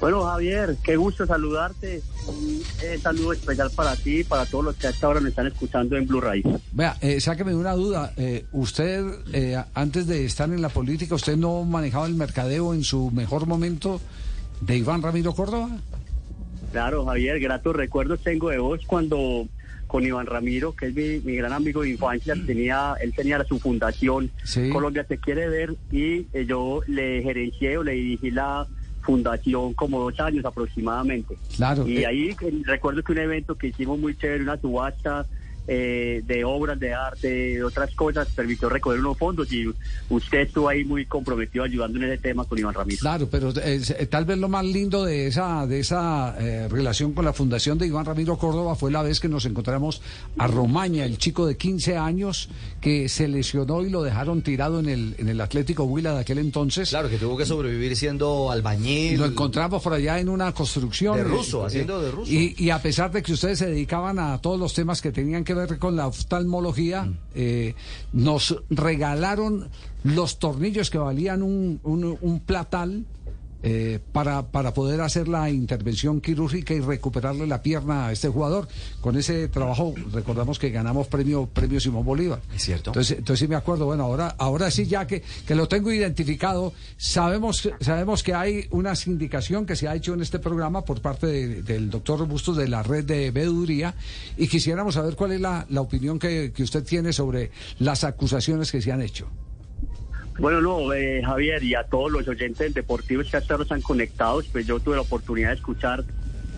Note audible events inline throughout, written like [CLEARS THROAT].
Bueno, Javier, qué gusto saludarte. Un eh, saludo especial para ti y para todos los que hasta ahora me están escuchando en Blue Raíz. Vea, eh, sáqueme una duda. Eh, usted, eh, antes de estar en la política, ¿usted no manejaba el mercadeo en su mejor momento de Iván Ramiro Córdoba? Claro, Javier, gratos recuerdos tengo de vos cuando con Iván Ramiro, que es mi, mi gran amigo de infancia, tenía, él tenía su fundación Sí. Colombia te quiere ver y eh, yo le gerencié o le dirigí la fundación como dos años aproximadamente. Claro. Y eh, ahí eh, recuerdo que un evento que hicimos muy chévere, una subasta eh, de obras de arte, de otras cosas, permitió recoger unos fondos y usted estuvo ahí muy comprometido ayudando en ese tema con Iván Ramiro. Claro, pero eh, eh, tal vez lo más lindo de esa de esa eh, relación con la fundación de Iván Ramiro Córdoba fue la vez que nos encontramos a Romaña, el chico de 15 años que se lesionó y lo dejaron tirado en el en el Atlético Huila de aquel entonces. Claro, que tuvo que sobrevivir siendo Y albañil. lo encontramos por allá en una construcción. De ruso, eh, haciendo eh, de ruso. Y, y a pesar de que ustedes se dedicaban a todos los temas que tenían que ver con la oftalmología, eh, nos regalaron los tornillos que valían un, un- un platal. Eh, para, para poder hacer la intervención quirúrgica y recuperarle la pierna a este jugador. Con ese trabajo recordamos que ganamos premio, premio Simón Bolívar. Es cierto. Entonces, entonces sí me acuerdo, bueno, ahora, ahora sí ya que, que lo tengo identificado, sabemos, sabemos que hay una sindicación que se ha hecho en este programa por parte de- del doctor Bustos de la red de veeduría y quisiéramos saber cuál es la, la opinión que, que usted tiene sobre las acusaciones que se han hecho. Bueno, no, eh, Javier, y a todos los oyentes deportivos que hasta ahora están conectados, pues yo tuve la oportunidad de escuchar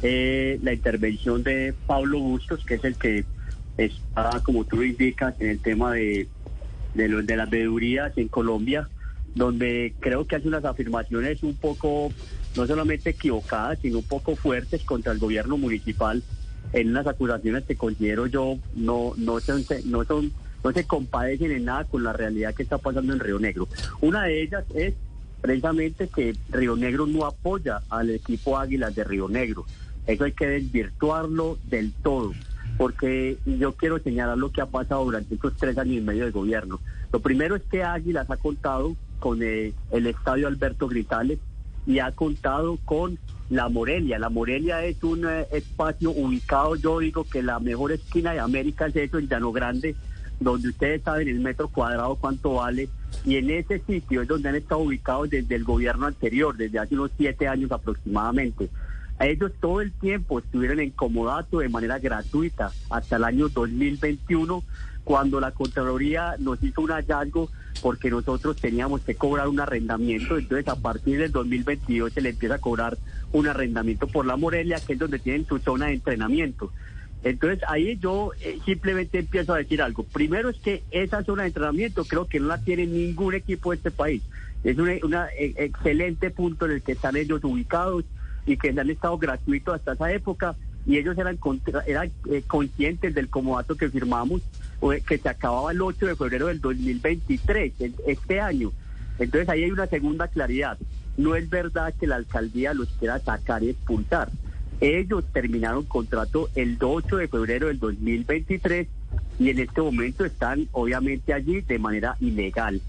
eh, la intervención de Pablo Bustos, que es el que está, como tú lo indicas, en el tema de, de, de las veedurías en Colombia, donde creo que hace unas afirmaciones un poco, no solamente equivocadas, sino un poco fuertes contra el gobierno municipal, en unas acusaciones que considero yo no, no son, no son no se compadecen en nada con la realidad que está pasando en Río Negro. Una de ellas es precisamente que Río Negro no apoya al equipo Águilas de Río Negro. Eso hay que desvirtuarlo del todo, porque yo quiero señalar lo que ha pasado durante estos tres años y medio de gobierno. Lo primero es que Águilas ha contado con eh, el estadio Alberto Gritales y ha contado con La Morelia. La Morelia es un eh, espacio ubicado, yo digo que la mejor esquina de América es eso, en Llano Grande, donde ustedes saben el metro cuadrado cuánto vale, y en ese sitio es donde han estado ubicados desde el gobierno anterior, desde hace unos siete años aproximadamente. Ellos todo el tiempo estuvieron en comodato de manera gratuita hasta el año 2021, cuando la Contraloría nos hizo un hallazgo porque nosotros teníamos que cobrar un arrendamiento, entonces a partir del 2022 se le empieza a cobrar un arrendamiento por la Morelia, que es donde tienen su zona de entrenamiento. Entonces ahí yo eh, simplemente empiezo a decir algo. Primero es que esa zona de entrenamiento creo que no la tiene ningún equipo de este país. Es un excelente punto en el que están ellos ubicados y que han estado gratuitos hasta esa época y ellos eran, contra- eran eh, conscientes del comodato que firmamos eh, que se acababa el 8 de febrero del 2023, en- este año. Entonces ahí hay una segunda claridad. No es verdad que la alcaldía los quiera sacar y expulsar. Ellos terminaron contrato el 8 de febrero del 2023 y en este momento están obviamente allí de manera ilegal.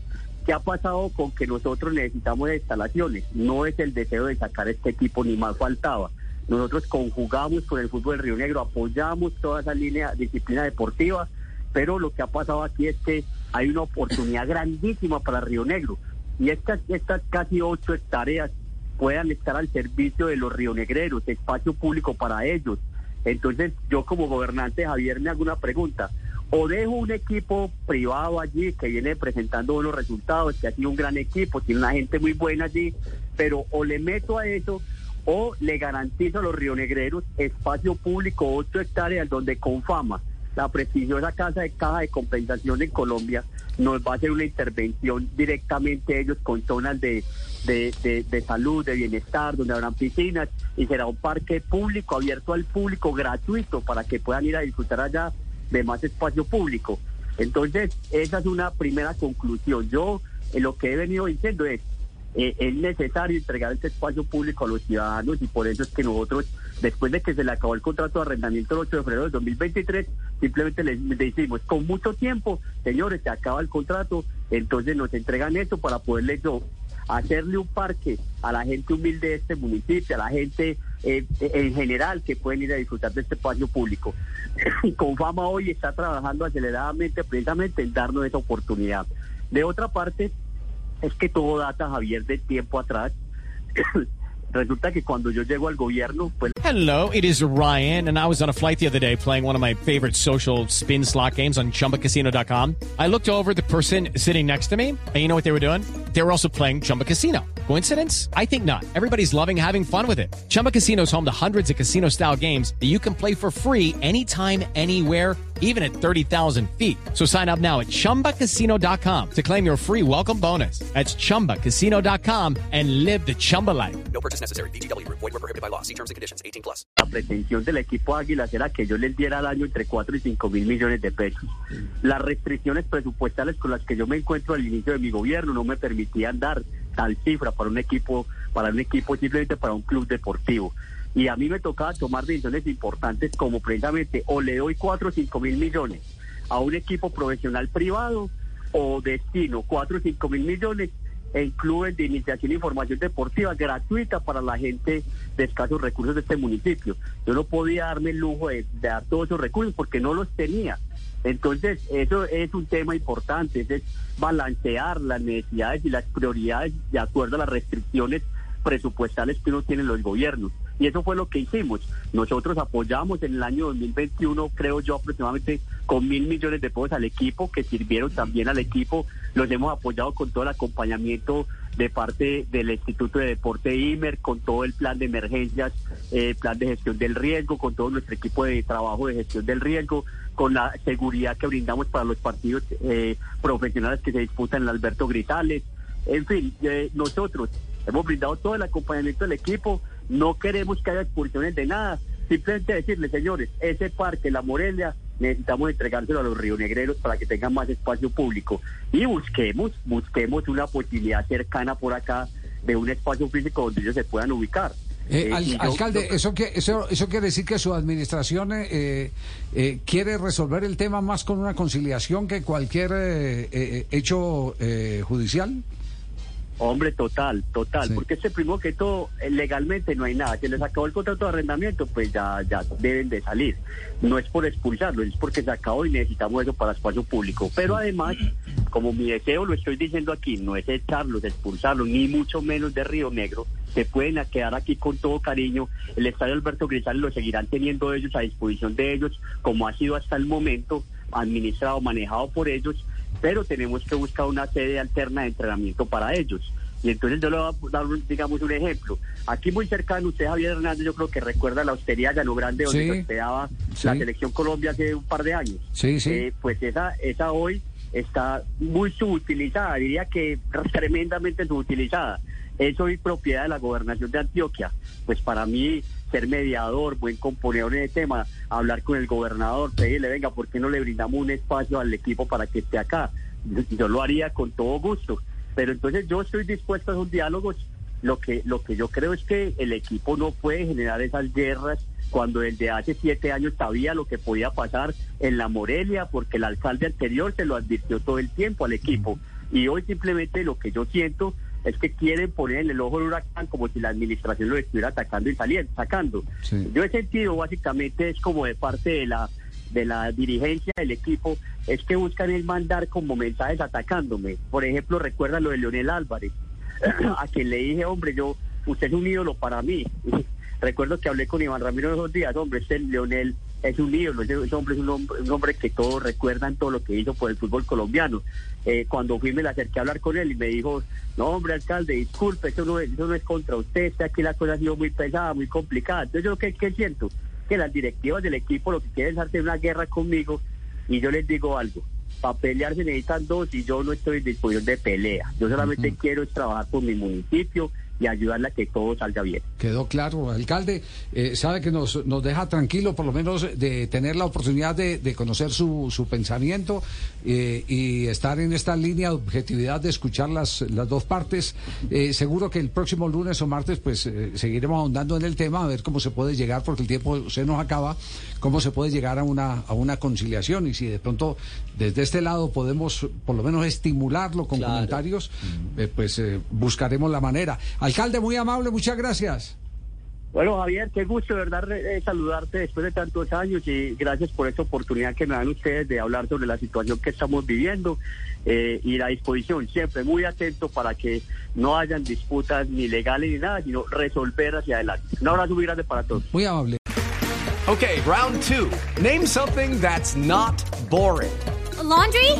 ¿Qué ha pasado con que nosotros necesitamos instalaciones? No es el deseo de sacar este equipo, ni más faltaba. Nosotros conjugamos con el fútbol del Río Negro, apoyamos toda esa línea, disciplina deportiva, pero lo que ha pasado aquí es que hay una oportunidad grandísima para Río Negro. Y estas, estas casi ocho hectáreas puedan estar al servicio de los rionegreros, espacio público para ellos. Entonces, yo como gobernante, Javier, me hago una pregunta. O dejo un equipo privado allí que viene presentando buenos resultados, que ha sido un gran equipo, tiene una gente muy buena allí, pero o le meto a eso o le garantizo a los rionegreros espacio público, ocho hectáreas donde con fama la prestigiosa Casa de Caja de Compensación en Colombia nos va a hacer una intervención directamente ellos con zonas de, de, de, salud, de bienestar, donde habrán piscinas y será un parque público, abierto al público, gratuito, para que puedan ir a disfrutar allá de más espacio público. Entonces, esa es una primera conclusión. Yo eh, lo que he venido diciendo es, eh, es necesario entregar este espacio público a los ciudadanos y por eso es que nosotros, después de que se le acabó el contrato de arrendamiento el 8 de febrero de 2023, simplemente les decimos, con mucho tiempo, señores, se acaba el contrato, entonces nos entregan esto para poderle yo hacerle un parque a la gente humilde de este municipio, a la gente eh, en general que pueden ir a disfrutar de este espacio público. [LAUGHS] Con fama hoy está trabajando aceleradamente precisamente en darnos esa oportunidad. De otra parte, es que todo data, Javier, de tiempo atrás. [COUGHS] Resulta que cuando yo llego al gobierno, pues... Hello, it is Ryan, and I was on a flight the other day playing one of my favorite social spin slot games on ChumbaCasino.com. I looked over the person sitting next to me, and you know what they were doing? They were also playing Chumba Casino. Coincidence? I think not. Everybody's loving having fun with it. Chumba Casino is home to hundreds of casino-style games that you can play for free anytime, anywhere even at 30,000 feet. So sign up now at ChumbaCasino.com to claim your free welcome bonus. That's ChumbaCasino.com and live the Chumba life. No purchase necessary. BGW. Void were prohibited by law. See terms and conditions. 18 plus. la pretensión del equipo Águilas era que yo les diera al año entre 4 y 5 mil millones de pesos. Las restricciones presupuestales con las que yo me encuentro al inicio de mi gobierno no me permitían dar tal cifra para un equipo, para un equipo simplemente para un club deportivo. Y a mí me tocaba tomar decisiones importantes como precisamente o le doy 4 o 5 mil millones a un equipo profesional privado o destino 4 o 5 mil millones en clubes de iniciación y formación deportiva gratuita para la gente de escasos recursos de este municipio. Yo no podía darme el lujo de, de dar todos esos recursos porque no los tenía. Entonces, eso es un tema importante, es balancear las necesidades y las prioridades de acuerdo a las restricciones presupuestales que uno tiene en los gobiernos. Y eso fue lo que hicimos. Nosotros apoyamos en el año 2021, creo yo, aproximadamente con mil millones de pesos al equipo, que sirvieron también al equipo. Los hemos apoyado con todo el acompañamiento de parte del Instituto de Deporte IMER, con todo el plan de emergencias, eh, plan de gestión del riesgo, con todo nuestro equipo de trabajo de gestión del riesgo, con la seguridad que brindamos para los partidos eh, profesionales que se disputan en Alberto Gritales. En fin, eh, nosotros hemos brindado todo el acompañamiento del equipo, no queremos que haya expulsiones de nada, simplemente decirles, señores, ese parque, la Morelia, necesitamos entregárselo a los rionegreros para que tengan más espacio público y busquemos, busquemos una posibilidad cercana por acá de un espacio físico donde ellos se puedan ubicar. Eh, Eh, al- alcalde, yo- eso, que, eso, eso quiere decir que su administración eh, eh, quiere resolver el tema más con una conciliación que cualquier eh, eh, hecho eh, judicial. Hombre, total, total, Sí. porque este primero que todo, eh, legalmente no hay nada. Se les acabó el contrato de arrendamiento, pues ya, ya deben de salir. No es por expulsarlo, es porque se acabó y necesitamos eso para espacio público. Pero además, como mi deseo lo estoy diciendo aquí, no es echarlos, expulsarlos, ni mucho menos de Río Negro. Se pueden quedar aquí con todo cariño. El estadio Alberto Grisales lo seguirán teniendo ellos a disposición de ellos, como ha sido hasta el momento, administrado, manejado por ellos pero tenemos que buscar una sede alterna de entrenamiento para ellos. Y entonces yo le voy a dar, un- digamos, un ejemplo. Aquí muy cercano, usted Javier Hernández, yo creo que recuerda la hostería Llano Grande, donde Sí. se hospedaba Sí. la Selección Colombia hace un par de años. Sí, sí. Eh, pues esa, esa hoy está muy subutilizada, diría que tremendamente subutilizada. Es hoy propiedad de la gobernación de Antioquia. Pues para mí, ser mediador, buen componedor en el tema, hablar con el gobernador, pedirle, venga, ¿por qué no le brindamos un espacio al equipo para que esté acá? Yo, lo haría con todo gusto. Pero entonces yo estoy dispuesto a esos diálogos. Lo que, lo que yo creo es que el equipo no puede generar esas guerras cuando desde hace siete años sabía lo que podía pasar en la Morelia, porque el alcalde anterior se lo advirtió todo el tiempo al equipo. Y hoy simplemente lo que yo siento es que quieren poner en el ojo del huracán como si la administración lo estuviera atacando y saliendo, sacando. Sí. Yo he sentido básicamente es como de parte de la de la dirigencia del equipo es que buscan el mandar como mensajes atacándome. Por ejemplo, recuerda lo de Leonel Álvarez, [CLEARS THROAT] a quien le dije, hombre, yo, usted es un ídolo para mí. [LAUGHS] Recuerdo que hablé con Iván Ramiro esos días, hombre, este Leonel es un ídolo, ese, ese hombre es un hombre, un hombre que todos recuerdan todo lo que hizo por el fútbol colombiano. Eh, cuando fui me le acerqué a hablar con él y me dijo, no hombre alcalde, disculpe, eso no es, eso no es contra usted, que aquí la cosa ha sido muy pesada, muy complicada. Entonces yo qué, qué siento, que las directivas del equipo lo que quieren es hacer una guerra conmigo y yo les digo algo. Para pelear se necesitan dos y yo no estoy en disposición de pelea. Yo solamente quiero trabajar por mi municipio y ayudarle a que todo salga bien. Quedó claro, alcalde. Eh, sabe que nos, nos deja tranquilo, por lo menos, de tener la oportunidad de, de conocer su, su pensamiento eh, y estar en esta línea de objetividad de escuchar las, las dos partes. Eh, seguro que el próximo lunes o martes, pues eh, seguiremos ahondando en el tema, a ver cómo se puede llegar, porque el tiempo se nos acaba, cómo se puede llegar a una, a una conciliación y si de pronto desde este lado podemos, por lo menos, estimularlo con comentarios, eh, pues eh, buscaremos la manera. Alcalde, muy amable, muchas gracias. Bueno, Javier, qué gusto, de verdad, eh, saludarte después de tantos años y gracias por esta oportunidad que me dan ustedes de hablar sobre la situación que estamos viviendo eh, y la disposición, siempre muy atento para que no hayan disputas ni legales ni nada, sino resolver hacia adelante. Un abrazo muy grande para todos. Muy amable. Okay, round two. Name something that's not boring. A laundry?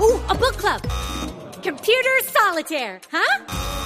Ooh, a book club. Computer solitaire, huh?